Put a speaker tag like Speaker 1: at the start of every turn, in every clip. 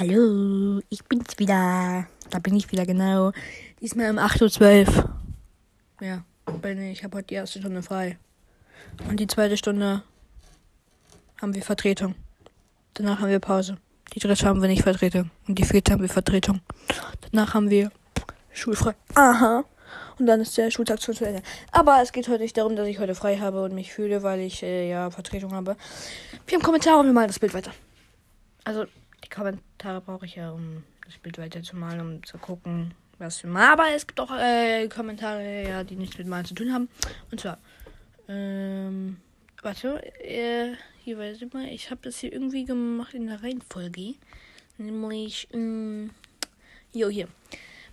Speaker 1: Hallo, ich bin's wieder. Da bin ich wieder, genau. Diesmal um 8.12 Uhr. Ja, bin ich. Ich habe heute die erste Stunde frei. Und die zweite Stunde haben wir Vertretung. Danach haben wir Pause. Die dritte haben wir nicht Vertretung. Und die vierte haben wir Vertretung. Danach haben wir schulfrei. Aha. Und dann ist der Schultag schon zu Ende. Aber es geht heute nicht darum, dass ich heute frei habe und mich fühle, weil ich äh, ja Vertretung habe. Wir haben Kommentare und wir malen das Bild weiter. Also, die Kommentare brauche ich ja, um das Bild weiter zu malen, um zu gucken, was wir malen. Aber es gibt auch äh, Kommentare, ja, die nichts mit Malen zu tun haben. Und zwar, ähm, warte, äh, hier weiß ich mal, ich habe das hier irgendwie gemacht in der Reihenfolge. Nämlich, ähm, jo, hier.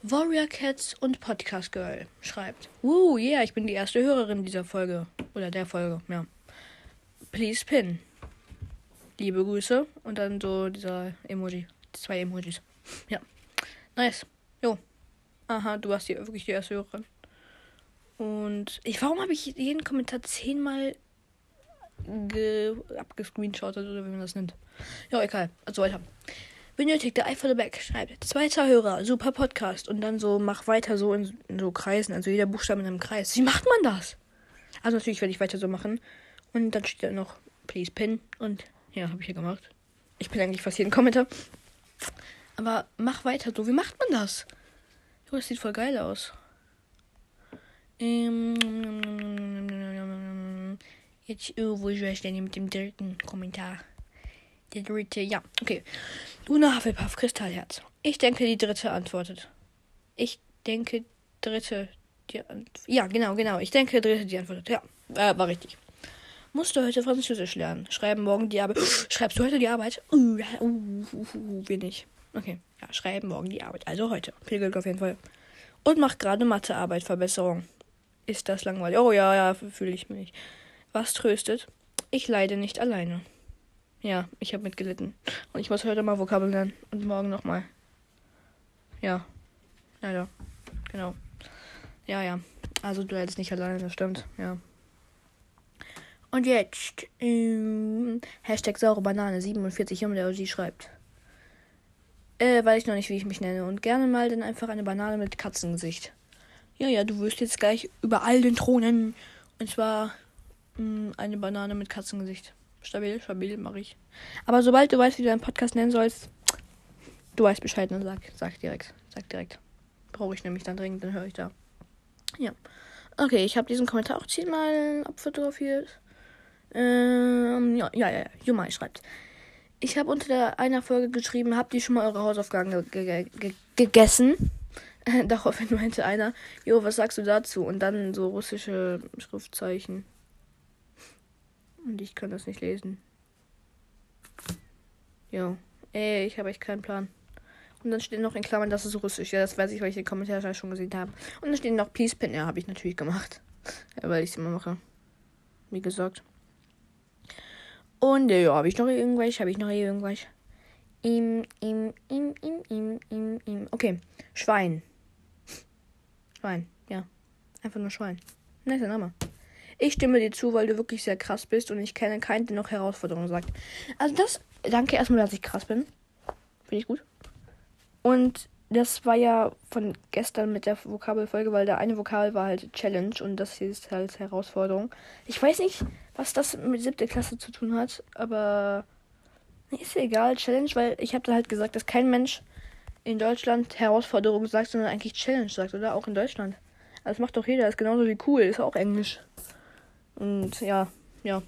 Speaker 1: Warrior Cats und Podcast Girl schreibt. Uh, yeah, ich bin die erste Hörerin dieser Folge. Oder der Folge, ja. Please pin. Liebe Grüße. Und dann so dieser Emoji. Zwei Emojis. Ja. Nice. Jo. Aha, du warst die, wirklich die erste Hörerin. Und ich, warum habe ich jeden Kommentar zehnmal abgescreenshottet oder wie man das nennt? Ja, egal. Also weiter benötigte Eiffel Back schreibt. Zweiter Hörer, super Podcast. Und dann so, mach weiter so in, in, so Kreisen, also jeder Buchstabe in einem Kreis. Wie macht man das? Also natürlich werde ich weiter so machen. Und dann steht da noch, please pin. Und ja, habe ich hier gemacht. Ich bin eigentlich fast jeden Kommentar. Aber mach weiter so. Wie macht man das? Oh, das sieht voll geil aus. Ähm, jetzt, oh, wo ist denn mit dem dritten Kommentar? Der dritte, ja, okay. Luna Hufflepuff, Kristallherz. Ich denke, die dritte antwortet. Ich denke, dritte, die Ja, genau, genau. Ich denke, dritte, die antwortet. Ja, äh, war richtig. Musst du heute Französisch lernen? Schreiben morgen die Arbeit. Schreibst du heute die Arbeit? Uh, uh, uh, uh, wenig. Okay, ja, schreiben morgen die Arbeit. Also heute. Viel Glück auf jeden Fall. Und mach gerade Mathearbeit, Verbesserung. Ist das langweilig? Oh ja, ja, fühle ich mich. Was tröstet? Ich leide nicht alleine. Ja, ich habe mitgelitten. Und ich muss heute mal Vokabeln lernen. Und morgen nochmal. Ja. Leider. Genau. Ja, ja. Also du hältst nicht alleine, das stimmt. Ja. Und jetzt. Ähm, Hashtag saure Banane 47 um der OG schreibt. Äh, weiß ich noch nicht, wie ich mich nenne. Und gerne mal dann einfach eine Banane mit Katzengesicht. Ja, ja, du wirst jetzt gleich überall den Thronen. Und zwar mh, mm, eine Banane mit Katzengesicht. Stabil, stabil, mache ich. Aber sobald du weißt, wie du deinen Podcast nennen sollst, du weißt Bescheid, dann sag, sag direkt. Sag direkt. Brauche ich nämlich dann dringend, dann höre ich da. Ja. Okay, ich habe diesen Kommentar auch zehnmal abfotografiert. Ähm, ja, ja, ja. Jumai schreibt. Ich habe unter der einer Folge geschrieben, habt ihr schon mal eure Hausaufgaben ge ge ge gegessen? Daraufhin meinte einer, jo, was sagst du dazu? Und dann so russische Schriftzeichen. Und ich kann das nicht lesen. Ja. Ey, ich habe echt keinen Plan. Und dann steht noch in Klammern, das ist russisch. Ja, das weiß ich, weil ich die Kommentare schon gesehen habe. Und dann steht noch Peace Pin. Ja, habe ich natürlich gemacht. Ja, weil ich es immer mache. Wie gesagt. Und ja, habe ich noch irgendwas? Habe ich noch irgendwas? Im, im, im, im, im, im, im. Okay. Schwein. Schwein, ja. Einfach nur Schwein. Netter Name. Ich stimme dir zu, weil du wirklich sehr krass bist und ich kenne keinen, der noch Herausforderungen sagt. Also das, danke erstmal, dass ich krass bin. Finde ich gut. Und das war ja von gestern mit der Vokabelfolge, weil der eine Vokabel war halt Challenge und das hier ist halt Herausforderung. Ich weiß nicht, was das mit siebte Klasse zu tun hat, aber nee, ist ja egal, Challenge, weil ich habe da halt gesagt, dass kein Mensch in Deutschland Herausforderung sagt, sondern eigentlich Challenge sagt, oder? Auch in Deutschland. Also das macht doch jeder, ist genauso wie cool, ist auch Englisch. Und ja, ja.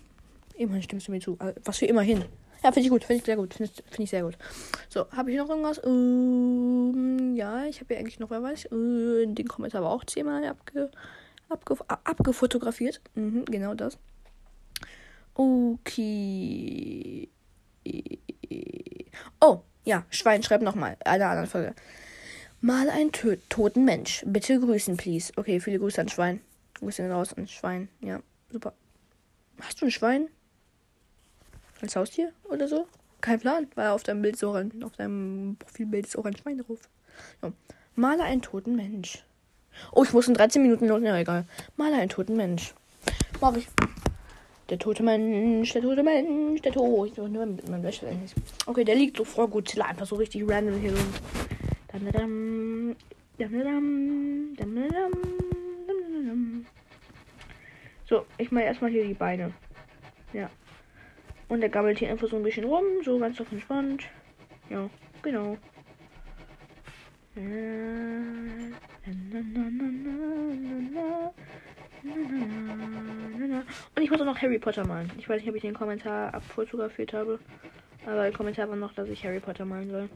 Speaker 1: Immerhin stimmst du mir zu. Äh, was für immerhin. Ja, finde ich gut, finde ich sehr gut. Finde find ich sehr gut. So, habe ich noch irgendwas? Ähm, ja, ich habe ja eigentlich noch was. Äh, den Kommentar aber auch zehnmal abge, abge, abgefotografiert. Mhm, genau das. Okay. Oh, ja, Schwein, schreib nochmal. Eine andere Folge. Mal einen toten Mensch. Bitte grüßen, please. Okay, viele Grüße an Schwein. Grüße raus an Schwein, ja. Super. Hast du ein Schwein? Als Haustier oder so? Kein Plan, weil auf deinem Bild so auf deinem Profilbild ist auch ein Schwein drauf. So. Male einen toten Mensch. Oh, ich muss in 13 Minuten los. Ja, egal. Male einen toten Mensch. Mach ich. Der tote Mensch, der tote Mensch, der Tod. Ich nur mit meinem Wäschelein. Okay, der liegt so vor Godzilla einfach so richtig random hier dam. So, ich mache erstmal hier die Beine. Ja. Und der gammelt hier einfach so ein bisschen rum, so ganz auf entspannt. Ja, genau. Und ich muss auch noch Harry Potter malen. Ich weiß nicht, ob ich den Kommentar abfotografiert habe. Aber der Kommentar war noch, dass ich Harry Potter malen soll.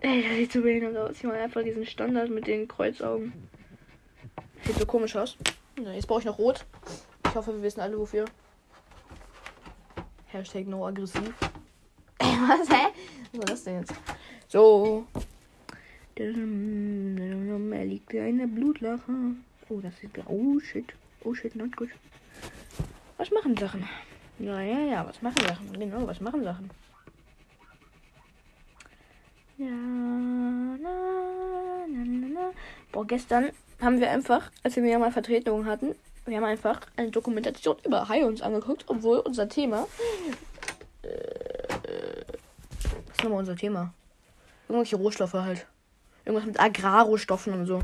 Speaker 1: Ey, das sieht so behindert aus. Ich mache einfach diesen Standard mit den Kreuzaugen. Sieht so komisch aus. Jetzt brauche ich noch Rot. Ich hoffe, wir wissen alle wofür. Hashtag no aggressiv. Was, hä? Was war das denn jetzt? So. Er liegt in einer Blutlache. Oh, das ist. Oh, shit. Oh, shit, not gut. Was machen Sachen? Ja, ja, ja, was machen Sachen? Genau, was machen Sachen? Ja, na, na, na, na. Boah, gestern haben wir einfach, als wir mal Vertretungen hatten, wir haben einfach eine Dokumentation über Hai uns angeguckt, obwohl unser Thema. Äh, was ist nochmal unser Thema? Irgendwelche Rohstoffe halt. Irgendwas mit Agrarrohstoffen und so.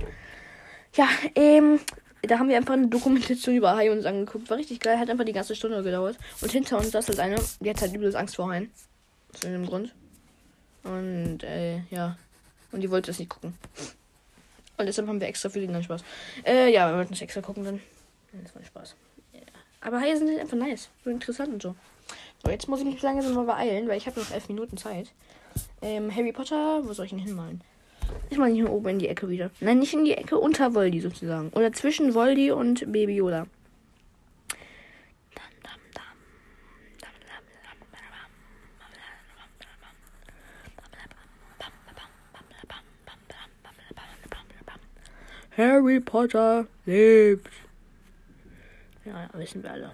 Speaker 1: Ja, ähm, da haben wir einfach eine Dokumentation über Hai uns angeguckt. War richtig geil, hat einfach die ganze Stunde gedauert. Und hinter uns das ist eine, die hat halt übelst Angst vor Haien. Aus irgendeinem Grund. Und, äh, ja. Und die wollte das nicht gucken. Und deshalb haben wir extra für den dann Spaß. Äh, ja, wir wollten es extra gucken dann. Das war Spaß. Ja. Aber Haie sind halt einfach nice. So interessant und so. So, jetzt muss ich mich langsam mal beeilen, weil ich habe noch elf Minuten Zeit. Ähm, Harry Potter, wo soll ich ihn hinmalen? Ich mal hier oben in die Ecke wieder. Nein, nicht in die Ecke, unter Voldy sozusagen. Oder zwischen Voldy und Baby Yoda. Harry Potter lebt. Ja, wissen wir alle.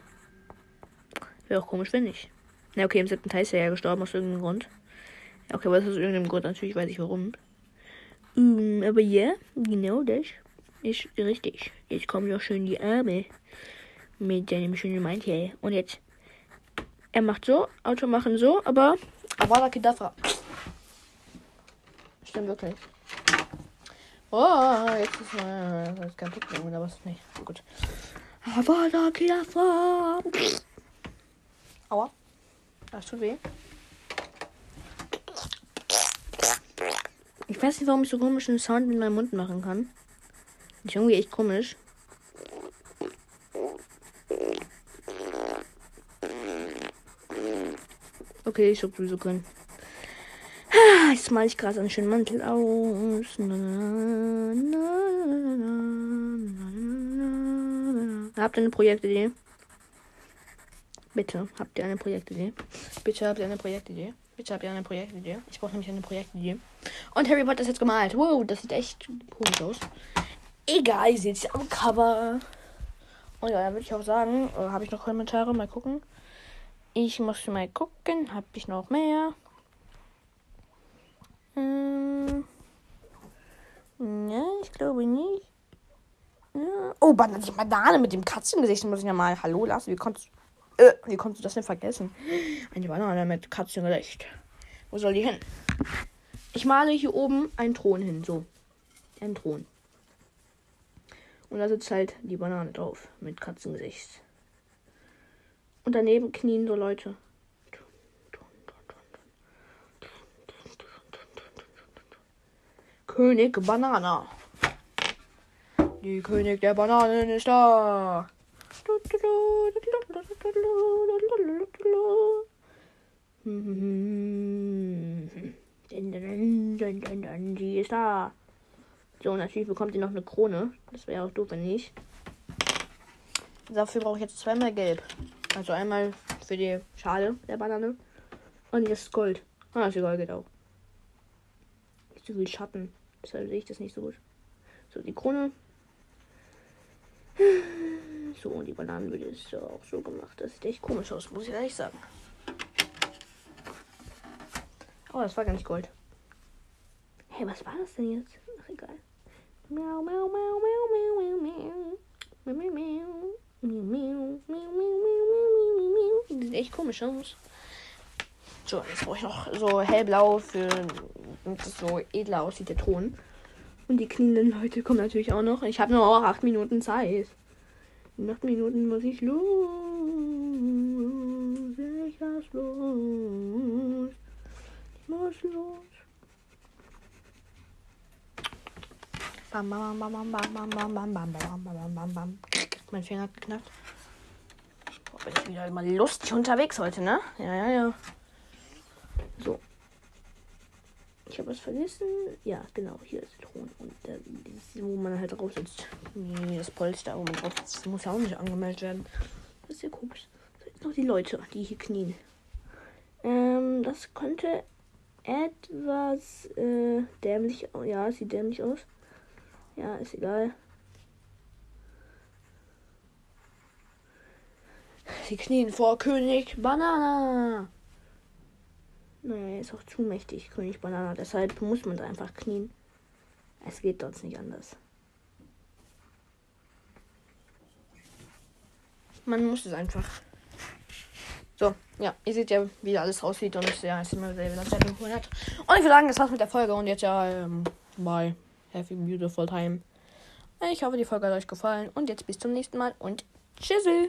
Speaker 1: Wäre auch komisch, wenn nicht. Na, okay, im siebten Teil ist er ja gestorben aus irgendeinem Grund. Ja, okay, aber das ist aus irgendeinem Grund. Natürlich weiß ich warum. Um, aber ja, genau das ist richtig. Jetzt kommen noch schön die Arme mit seinem schönen Mantel. Und jetzt, er macht so, Auto machen so, aber Avada Kedavra. Stimmt wirklich. Oh, jetzt ist mal, das ist kein Problem, oder was? Nee, gut. Avada Kedavra. Aua. Das tut weh. Ich weiß nicht, warum ich so komischen Sound mit meinem Mund machen kann. ist irgendwie echt komisch. Okay, ich hab sowieso können. Jetzt mal ich gerade einen schönen Mantel aus. Habt ihr eine Projektidee? Bitte, habt ihr eine Projektidee? Bitte habt ihr eine Projektidee? Bitte habt ihr eine Projektidee? Ich brauche nämlich eine Projektidee. Und Harry Potter ist jetzt gemalt. Wow, das sieht echt komisch aus. Egal, ihr seht es am Cover. Und ja, dann würde ich auch sagen, äh, habe ich noch Kommentare? Mal gucken. Ich muss mal gucken. Habe ich noch mehr? Hm. Ja, ich glaube nicht. Ja. Oh, Banane, Banane mit dem Katzengesicht muss ich ja mal. Hallo, Lasse, wie kommst du. Äh, wie konntest du das denn vergessen? Eine Banane mit Katzengesicht. Wo soll die hin? Ich male hier oben einen Thron hin, so. Ein Thron. Und da sitzt halt die Banane drauf mit Katzengesicht. Und daneben knien so Leute. König Banana. Die König der Bananen ist da. Die ist da. So, natürlich bekommt ihr noch eine Krone. Das wäre auch doof, wenn nicht. Dafür brauche ich jetzt zweimal gelb. Also einmal für die Schale der Banane. Und jetzt Gold. Ah, das Gold geht auch. Nicht so viel Schatten. Deshalb sehe ich das nicht so gut. So, die Krone. So, und die Bananen wird jetzt auch so gemacht. Das sieht echt komisch aus, muss ich ehrlich sagen. Oh, das war gar nicht Gold. Hey, was war das denn jetzt? Ach, egal. Miau, miau, miau, miau, miau, miau, miau. Die sieht echt komisch aus. So, jetzt brauche ich noch so hellblau, für, damit es so edler aussieht, der Ton. Und die knienden Leute kommen natürlich auch noch. Ich habe nur auch acht Minuten Zeit. In acht Minuten muss ich los. Ich muss los. Ich muss los. Bam, bam, bam, bam, bam, bam, bam, bam, bam, bam, bam, bam. Mein Finger hat geknackt. Boah, bin ich wieder mal lustig unterwegs heute, ne? Ja, ja, ja. So. Ich habe was vergessen. Ja, genau, hier ist Thron. Und der, dieses, wo man halt drauf sitzt. Nee, das Polster, wo man drauf sitzt, muss ja auch nicht angemeldet werden. Das ist ja komisch. So, jetzt noch die Leute, die hier knien. Ähm, das könnte etwas äh, dämlich. Ja, sieht dämlich aus. Ja, ist egal. Sie knien vor König Banana. Naja, er ist auch zu mächtig, König Banana. Deshalb muss man da einfach knien. Es geht dort nicht anders. Man muss es einfach. So, ja, ihr seht ja, wie alles aussieht und ja, es ist immer selber das Und ich würde sagen, das war's mit der Folge und jetzt ja, ähm, bye. A beautiful time. Ich hoffe, die Folge hat euch gefallen und jetzt bis zum nächsten Mal und tschüssi.